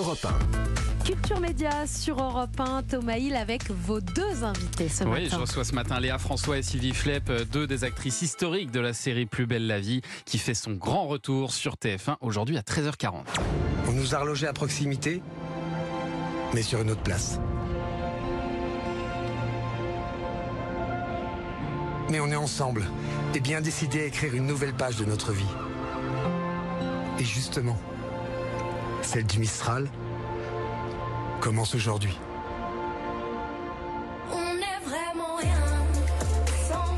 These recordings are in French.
Europe Culture Média sur Europe 1, Thomas Hill avec vos deux invités ce oui, matin. je reçois ce matin Léa François et Sylvie Flepp, deux des actrices historiques de la série Plus belle la vie, qui fait son grand retour sur TF1 aujourd'hui à 13h40. On nous a relogés à proximité, mais sur une autre place. Mais on est ensemble et bien décidé à écrire une nouvelle page de notre vie. Et justement, celle du Mistral commence aujourd'hui. On est vraiment rien sans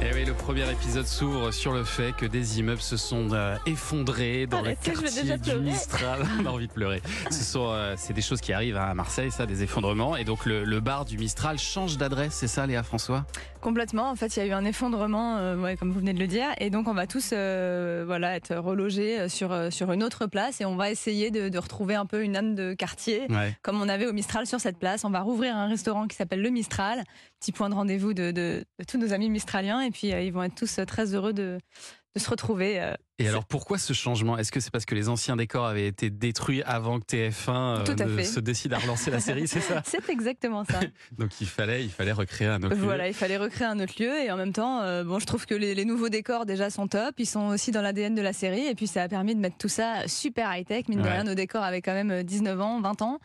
elle. Et oui, le premier épisode s'ouvre sur le fait que des immeubles se sont euh, effondrés dans Arrêtez, le quartier du. Mistral. On a envie de pleurer. Ce sont, euh, c'est des choses qui arrivent à Marseille, ça, des effondrements. Et donc le, le bar du Mistral change d'adresse, c'est ça, Léa François? Complètement. En fait, il y a eu un effondrement, euh, ouais, comme vous venez de le dire, et donc on va tous, euh, voilà, être relogés euh, sur sur une autre place, et on va essayer de, de retrouver un peu une âme de quartier, Ouais. comme on avait au Mistral sur cette place. On va rouvrir un restaurant qui s'appelle le Mistral, petit point de rendez-vous de, de- de tous nos amis mistraliens, et puis euh, ils vont être tous très heureux de de se retrouver. Euh. Et alors pourquoi ce changement? Est-ce que c'est parce que les anciens décors avaient été détruits avant que TF1 euh, Tout à ne fait. se décide à relancer la série, c'est ça? C'est exactement ça. Donc il fallait, il fallait recréer un autre lieu. Voilà, il fallait recréer un autre lieu et en même temps, euh, bon, je trouve que les, les nouveaux décors déjà sont top, ils sont aussi dans l'ADN de la série et puis ça a permis de mettre tout ça super high tech. Mine de Ouais. rien, nos décors avaient quand même 19 ans, 20 ans,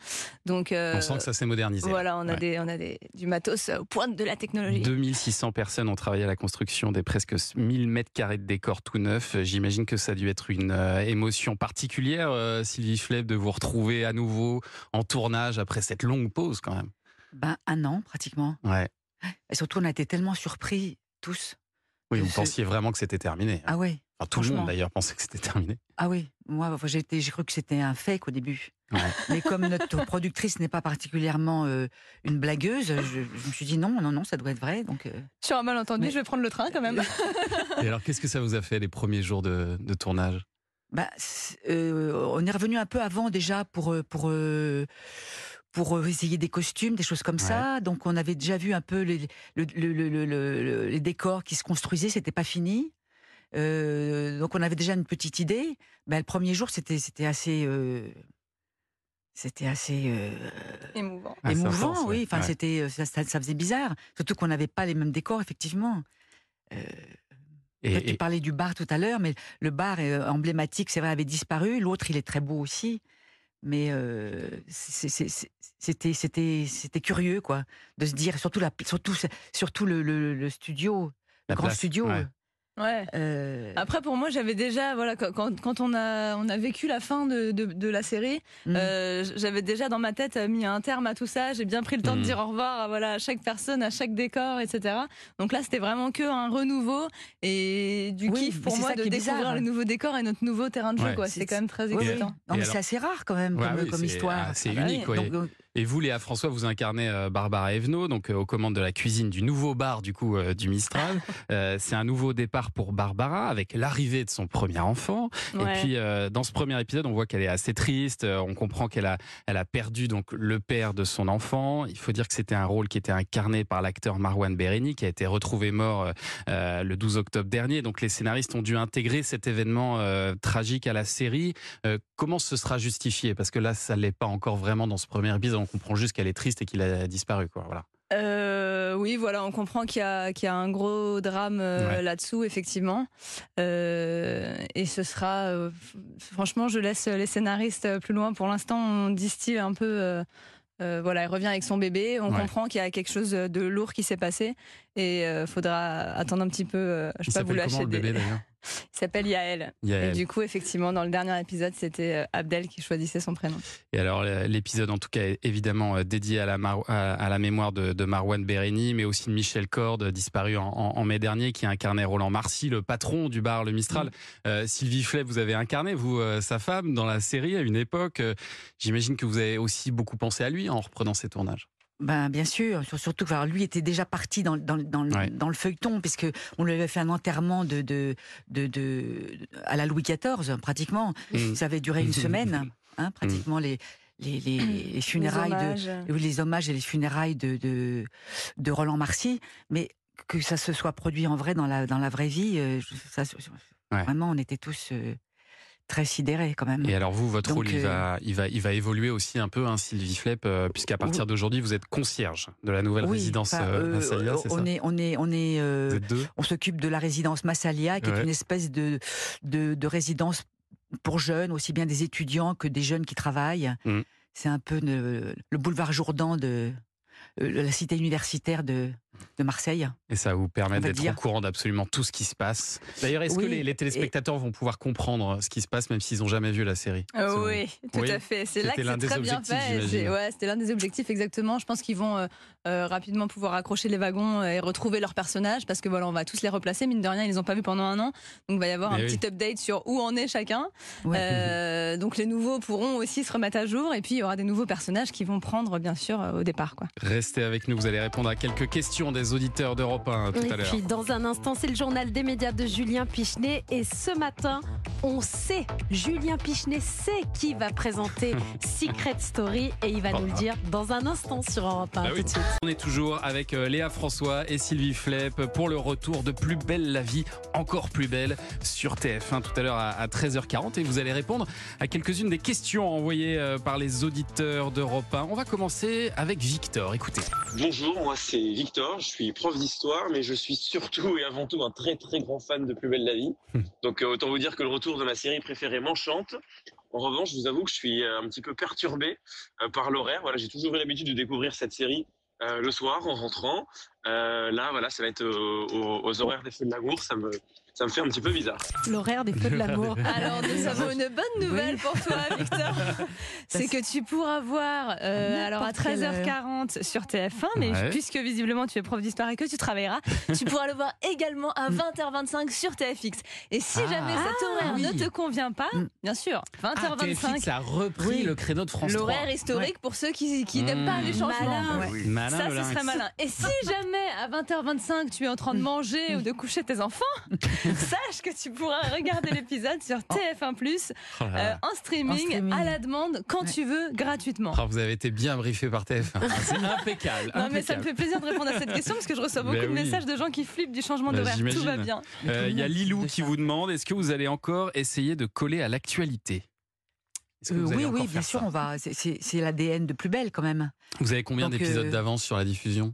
donc euh, On sent que ça s'est modernisé. voilà, on a Ouais. des, on a des, du matos au pointe de la technologie. 2600 personnes ont travaillé à la construction des presque 1000 mètres carrés de décors tout neufs. J'imagine que ça a dû être une euh, émotion particulière, euh, Sylvie Fleb, de vous retrouver à nouveau en tournage après cette longue pause quand même. Ben, un an pratiquement. Ouais. Et surtout, on a été tellement surpris, tous. Oui, vous Ce- pensiez vraiment que c'était terminé. Ah ouais, Enfin, tout le monde d'ailleurs pensait que c'était terminé. ah oui. Moi, j'ai cru que c'était un fake au début. Ouais. Mais comme notre productrice n'est pas particulièrement euh, une blagueuse, je, je me suis dit non, non, non, ça doit être vrai. Donc, euh, Sur un malentendu, Mais- je vais prendre le train quand même. Et alors, qu'est-ce que ça vous a fait les premiers jours de, de tournage? Bah, euh, on est revenu un peu avant déjà pour euh, pour pour essayer des costumes, des choses comme ça. Donc, on avait déjà vu un peu les, le- le- le- le- le- les décors qui se construisaient. C'était pas fini. Euh, donc, on avait déjà une petite idée. Ben, le premier jour, c'était c'était assez euh, c'était assez euh, Émouvant. Ah, émouvant, ouais. oui. Enfin, Ouais. c'était euh, ça, ça- ça faisait bizarre, surtout qu'on n'avait pas les mêmes décors, effectivement. Euh, Et, tu et- parlais du bar tout à l'heure, mais le bar euh, emblématique, c'est vrai, avait disparu. L'autre, il est très beau aussi, mais euh, c'était c'était c'était curieux, quoi, de se dire surtout la surtout surtout le, le- le studio, La le grand place, studio. ouais. Ouais. euh, Après, pour moi, j'avais déjà, voilà, quand, on a, on a vécu la fin de, de, de la série, mm. Euh, j'avais déjà dans ma tête euh, mis un terme à tout ça. J'ai bien pris le temps de dire au revoir à, voilà, à chaque personne, à chaque décor, etc. Donc là, c'était vraiment que un renouveau et du Oui, kiff pour c'est moi ça de découvrir bizarre. les nouveaux décors et notre nouveau terrain de jeu. Ouais. C'est- quand même très oui, oui. excitant. Mais alors- c'est assez rare quand même Ouais, comme, oui, histoire. c'est Ah bah unique, oui. ouais. Donc, Et vous, Léa François, vous incarnez euh, Barbara Evenot, donc euh, aux commandes de la cuisine du nouveau bar du coup euh, du Mistral. Euh, c'est un nouveau départ pour Barbara avec l'arrivée de son premier enfant. Ouais. Et puis euh, dans ce premier épisode, on voit qu'elle est assez triste. euh, on comprend qu'elle a, elle a perdu donc le père de son enfant. Il faut dire que c'était un rôle qui était incarné par l'acteur Marwan Bereni, qui a été retrouvé mort euh, le 12 octobre dernier. Donc les scénaristes ont dû intégrer cet événement euh, tragique à la série. Comment ce sera justifié? Parce que là, ça l'est pas encore vraiment dans ce premier épisode. On comprend juste qu'elle est triste et qu'il a disparu. Quoi. Voilà. Euh, oui, voilà, on comprend qu'il y, y a un gros drame euh, Ouais. là-dessous, effectivement. Euh, et ce sera, franchement, je laisse les scénaristes plus loin. Pour l'instant, on distille un peu. voilà, elle revient avec son bébé. On Ouais. comprend qu'il y a quelque chose de lourd qui s'est passé et faudra attendre un petit peu. je Il vais pas vous s'appelle comment lâcher le bébé Il s'appelle Yael. Yael. Et du coup, effectivement, dans le dernier épisode, c'était euh, Abdel qui choisissait son prénom. Et alors euh, l'épisode en tout cas est évidemment euh, dédié à la, mar- à, à la mémoire de, de Marwan Bereni, mais aussi de Michel Corde, disparu en, mai dernier, qui incarnait Roland Marcy, le patron du bar Le Mistral. Euh, Sylvie Fleb, vous avez incarné, vous, euh, sa femme, dans la série à une époque. Euh, J'imagine que vous avez aussi beaucoup pensé à lui en reprenant ses tournages. Ben, bien sûr, sur- surtout que lui était déjà parti dans, dans, dans, le- Ouais. dans le feuilleton, puisque on lui avait fait un enterrement de, de, de, de- à la Louis XIV, pratiquement. Mm. Ça avait duré une semaine, hein, pratiquement les, les, les, les funérailles Les hommages. les hommages et les funérailles de, de, de Roland Marcy, mais que ça se soit produit en vrai dans la, dans la vraie vie, euh, je- ça, Ouais. vraiment, on était tous euh, très sidérée quand même. Et alors vous, votre Donc, rôle, il, euh, va, il, va, il va évoluer aussi un peu, hein, Sylvie Flepp, euh, puisqu'à partir d'aujourd'hui, vous êtes concierge de la nouvelle Oui, résidence euh, Massalia, c'est ça on est, on est, on est, on s'occupe de la résidence Massalia, qui Ouais. est une espèce de, de, de résidence pour jeunes, aussi bien des étudiants que des jeunes qui travaillent. Mm. C'est un peu le, le boulevard Jourdan de la cité universitaire de, de Marseille. Et ça vous permet d'être au courant d'absolument tout ce qui se passe. D'ailleurs, est-ce que les, et- téléspectateurs vont pouvoir comprendre ce qui se passe, même s'ils n'ont jamais vu la série Euh, Selon oui, tout Oui. à fait. C'est là C'était que l'un c'est des très bien objectifs, fait. Ouais, c'était l'un des objectifs exactement. Je pense qu'ils vont euh, euh, rapidement pouvoir accrocher les wagons et retrouver leurs personnages parce que voilà, on va tous les replacer. Mine de rien, ils les ont pas vus pendant un an, donc il va y avoir Mais un oui. petit update sur où en est chacun. Ouais. Euh, donc les nouveaux pourront aussi se remettre à jour et puis il y aura des nouveaux personnages qui vont prendre bien sûr euh, au départ quoi. Restez avec nous, vous allez répondre à quelques questions des auditeurs d'Europe 1 tout Et à l'heure. puis dans un instant, c'est le journal des médias de Julien Pichenet. Et ce matin, on sait, Julien Pichenet sait qui va présenter Secret Story. Et il va nous le dire dans un instant sur Europe 1. Bah oui. On est toujours avec euh, Léa François et Sylvie Flepp pour le retour de Plus belle la vie, encore plus belle, sur TF1 tout à l'heure à, à 13h40. Et vous allez répondre à quelques-unes des questions envoyées euh, par les auditeurs d'Europe 1. On va commencer avec Victor. Écoutez. Bonjour, moi c'est Victor, je suis prof d'histoire, mais je suis surtout et avant tout un très très grand fan de Plus belle la vie. Hmm. Donc euh, autant vous dire que le retour de ma série préférée m'enchante. En revanche, je vous avoue que je suis euh, un petit peu perturbé euh, par l'horaire. Voilà, j'ai toujours eu l'habitude de découvrir cette série euh, le soir en rentrant. Euh, là, voilà, ça va être aux, aux horaires des Feux de l'amour. Ça me, ça me fait un petit peu bizarre. L'horaire des feux de l'amour. Alors nous avons une bonne nouvelle pour toi Victor. C'est que tu pourras voir euh, alors à N'importe quelle 13h40 sur TF1 mais Ouais. puisque visiblement tu es prof d'histoire et que tu travailleras, tu pourras le voir également à Mm. 20h25 sur TFX. Et si Ah. jamais cet horaire oui. ne te convient pas, Mm. bien sûr, Ah, 20h25 TFX a repris Oui. le créneau de France 3. L'horaire historique pour ceux qui, qui n'aiment pas Mmh. les changements. Malin. Ouais. Oui. Malin, Ça, ce serait malin. Et si jamais à 20h25 tu es en train de manger ou de coucher tes enfants, sache que tu pourras regarder l'épisode sur TF1 Oh là là. euh, en, streaming, En streaming. à la demande quand Ouais. tu veux gratuitement. Ah, vous avez été bien briefé par TF1. Ah, C'est impeccable. Non mais ça me fait plaisir de répondre à cette question parce que je reçois beaucoup Ben de oui. messages de gens qui flippent du changement Bah, d'horaire. Tout va bien. Euh, Il y a Lilou de qui ça. vous demande est-ce que vous allez encore essayer de coller à l'actualité? Euh, oui, oui, bien sûr, on va. c'est- l'ADN de plus belle quand même. Vous avez combien d'épisodes euh, d'avance sur la diffusion?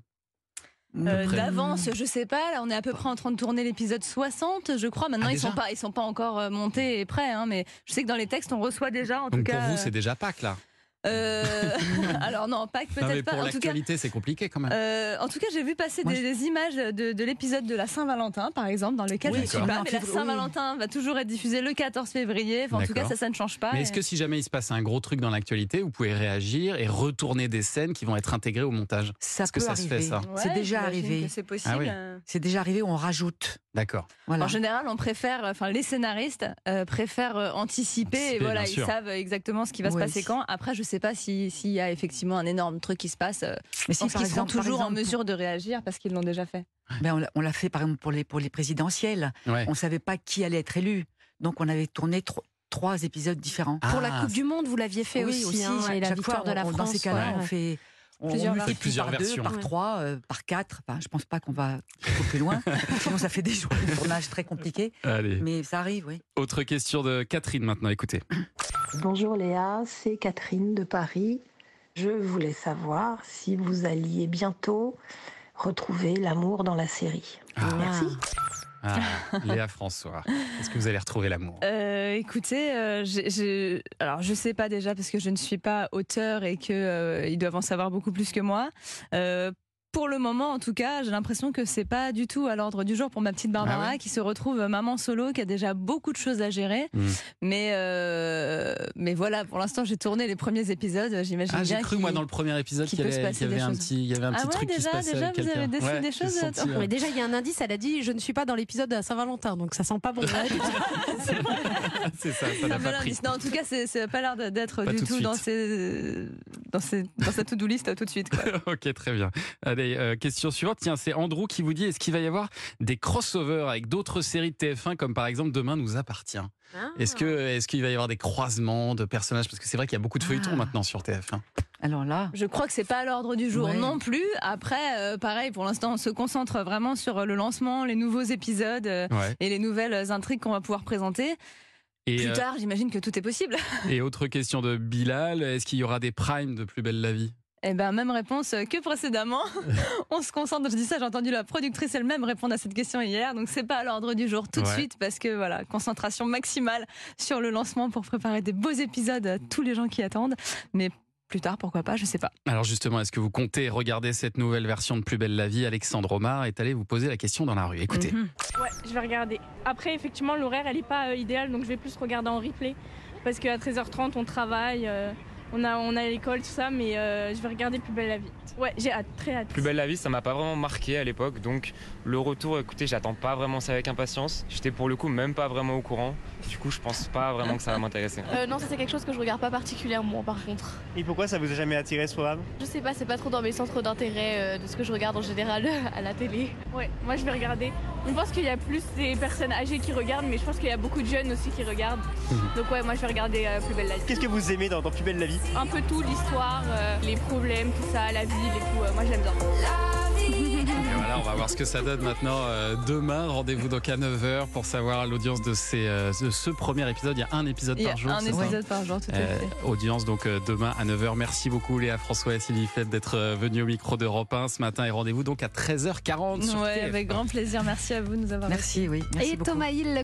Euh. D'avance, je sais pas. Là, on est à peu près en train de tourner l'épisode 60, je crois. Maintenant, Ah, ils sont pas, ils sont pas encore euh, montés et prêts. Hein, mais je sais que dans les textes, on reçoit déjà. En Donc tout pour cas, vous, c'est déjà Pâques là. Euh, alors non, pas que Non, mais peut-être pour pas. En tout cas, l'actualité, c'est compliqué quand même. Euh, en tout cas, j'ai vu passer Moi, des, je- des images de, de l'épisode de la Saint-Valentin, par exemple, dans lequel Oui, je ne suis pas. Mais la Saint-Valentin va toujours être diffusée le 14 février. Enfin, en tout cas, ça, ça ne change pas. Mais Et- est-ce que si jamais il se passe un gros truc dans l'actualité, vous pouvez réagir et retourner des scènes qui vont être intégrées au montage? Ça Est-ce que ça se fait, ça? C'est Ouais, déjà arrivé. C'est possible. Ah oui. C'est déjà arrivé, on rajoute. D'accord. Voilà. En général, on préfère, enfin, les scénaristes euh, préfèrent anticiper. Anticiper, et voilà, ils savent exactement ce qui va se passer quand. Après, je sais pas si- s'il y a effectivement un énorme truc qui se passe. euh, Mais je par qu'ils exemple, par toujours en mesure de réagir parce qu'ils l'ont déjà fait. ben, on l'a- fait par exemple pour les, pour les présidentielles. Ouais. On ne savait pas qui allait être élu. Donc on avait tourné tro- trois épisodes différents. Pour la Ah, Coupe du Monde, vous l'aviez fait Oui, aussi, hein, et la victoire fois, de la on- France. Dans ces cas-là, ouais. on fait. On, Plusieurs fait Plusieurs par versions. deux, par Ouais. trois, euh, par quatre. Enfin, je pense pas qu'on va beaucoup plus loin. Sinon, ça fait des jours de tournage très compliqués. Allez. Mais ça arrive, oui. Autre question de Catherine maintenant, écoutez. Bonjour Léa, c'est Catherine de Paris. Je voulais savoir si vous alliez bientôt retrouver l'amour dans la série. Ah. Merci. Ah, Léa François, est-ce que vous allez retrouver l'amour? Euh, écoutez, euh, j'ai- j'ai- alors je sais pas déjà parce que je ne suis pas auteur et que euh, ils doivent en savoir beaucoup plus que moi. Pour le moment, en tout cas, j'ai l'impression que c'est pas du tout à l'ordre du jour pour ma petite Barbara Ah ouais qui se retrouve maman solo, qui a déjà beaucoup de choses à gérer. Mm. Mais euh, mais voilà, pour l'instant, j'ai tourné les premiers épisodes. J'imagine Ah, j'ai cru moi dans le premier épisode qu'il y avait, y des un choses. petit, il y avait un Ah ouais, truc qui se déjà, passait déjà, vous avez décidé Ouais, des choses, senti. Mais déjà, il y a un indice, elle a dit Je ne suis pas dans l'épisode de la Saint-Valentin, donc ça sent pas bon. C'est ça, ça Ah, n'a bah pas pris. non, en tout cas, c'est pas l'air d'être du tout dans, ces, dans, ces, dans sa to-do list tout de suite. Quoi. ok, très bien. Allez, euh, question suivante. Tiens, c'est Andrew qui vous dit est-ce qu'il va y avoir des crossovers avec d'autres séries de TF1 comme par exemple Demain nous appartient? Est-ce que est-ce qu'il va y avoir des croisements de personnages? Parce que c'est vrai qu'il y a beaucoup de feuilletons Ah. maintenant sur TF1. Alors là, Je crois que c'est pas à l'ordre du jour Ouais. non plus. Après, euh, pareil, pour l'instant, on se concentre vraiment sur le lancement, les nouveaux épisodes euh, Ouais. et les nouvelles intrigues qu'on va pouvoir présenter. Et, Plus euh, tard, j'imagine que tout est possible. et autre question de Bilal, est-ce qu'il y aura des primes de Plus belle la vie? Eh ben, même réponse que précédemment. On se concentre, je dis ça, j'ai entendu la productrice elle-même répondre à cette question hier, donc c'est pas à l'ordre du jour tout de suite parce que voilà, concentration maximale sur le lancement pour préparer des beaux épisodes à tous les gens qui attendent. Mais plus tard, pourquoi pas, je sais pas. Alors justement, est-ce que vous comptez regarder cette nouvelle version de Plus belle la vie? Alexandre Omar est allé vous poser la question dans la rue. Écoutez. Mhm. Ouais, je vais regarder. Après, effectivement, l'horaire, elle n'est pas euh, idéale, donc je vais plus regarder en replay. Parce qu'à 13h30, on travaille, euh, on a, on a l'école, tout ça, mais euh, je vais regarder Plus belle la vie. Ouais, j'ai hâte, très hâte. Plus belle la vie, ça m'a pas vraiment marqué à l'époque, donc le retour, écoutez, j'attends pas vraiment ça avec impatience. J'étais pour le coup même pas vraiment au courant. Du coup, je pense pas vraiment que ça va m'intéresser. Euh, non, ça c'est quelque chose que je regarde pas particulièrement par contre. Et pourquoi ça vous a jamais attiré ce programme? Je sais pas, c'est pas trop dans mes centres d'intérêt euh, de ce que je regarde en général à la télé. Ouais, moi je vais regarder. Je pense qu'il y a plus des personnes âgées qui regardent, mais je pense qu'il y a beaucoup de jeunes aussi qui regardent. Donc ouais, moi je vais regarder euh, Plus belle la vie. Qu'est-ce que vous aimez dans, dans Plus belle la vie? Un peu tout, l'histoire, euh, les problèmes, tout ça, la ville et tout. euh, moi j'aime bien. Et voilà, on va voir ce que ça donne maintenant euh, demain. Rendez-vous donc à 9h pour savoir l'audience de, ces, euh, de ce premier épisode. Il y a un épisode par jour. un épisode par jour, tout à Euh, fait. audience donc euh, demain à 9h. Merci beaucoup Léa François et Sylvie Fett d'être venus au micro d'Europe 1 ce matin et rendez-vous donc à 13h40 sur Ouais, TF1. avec grand plaisir. Merci à vous de nous avoir Merci, oui. Merci Et beaucoup. Thomas Hill,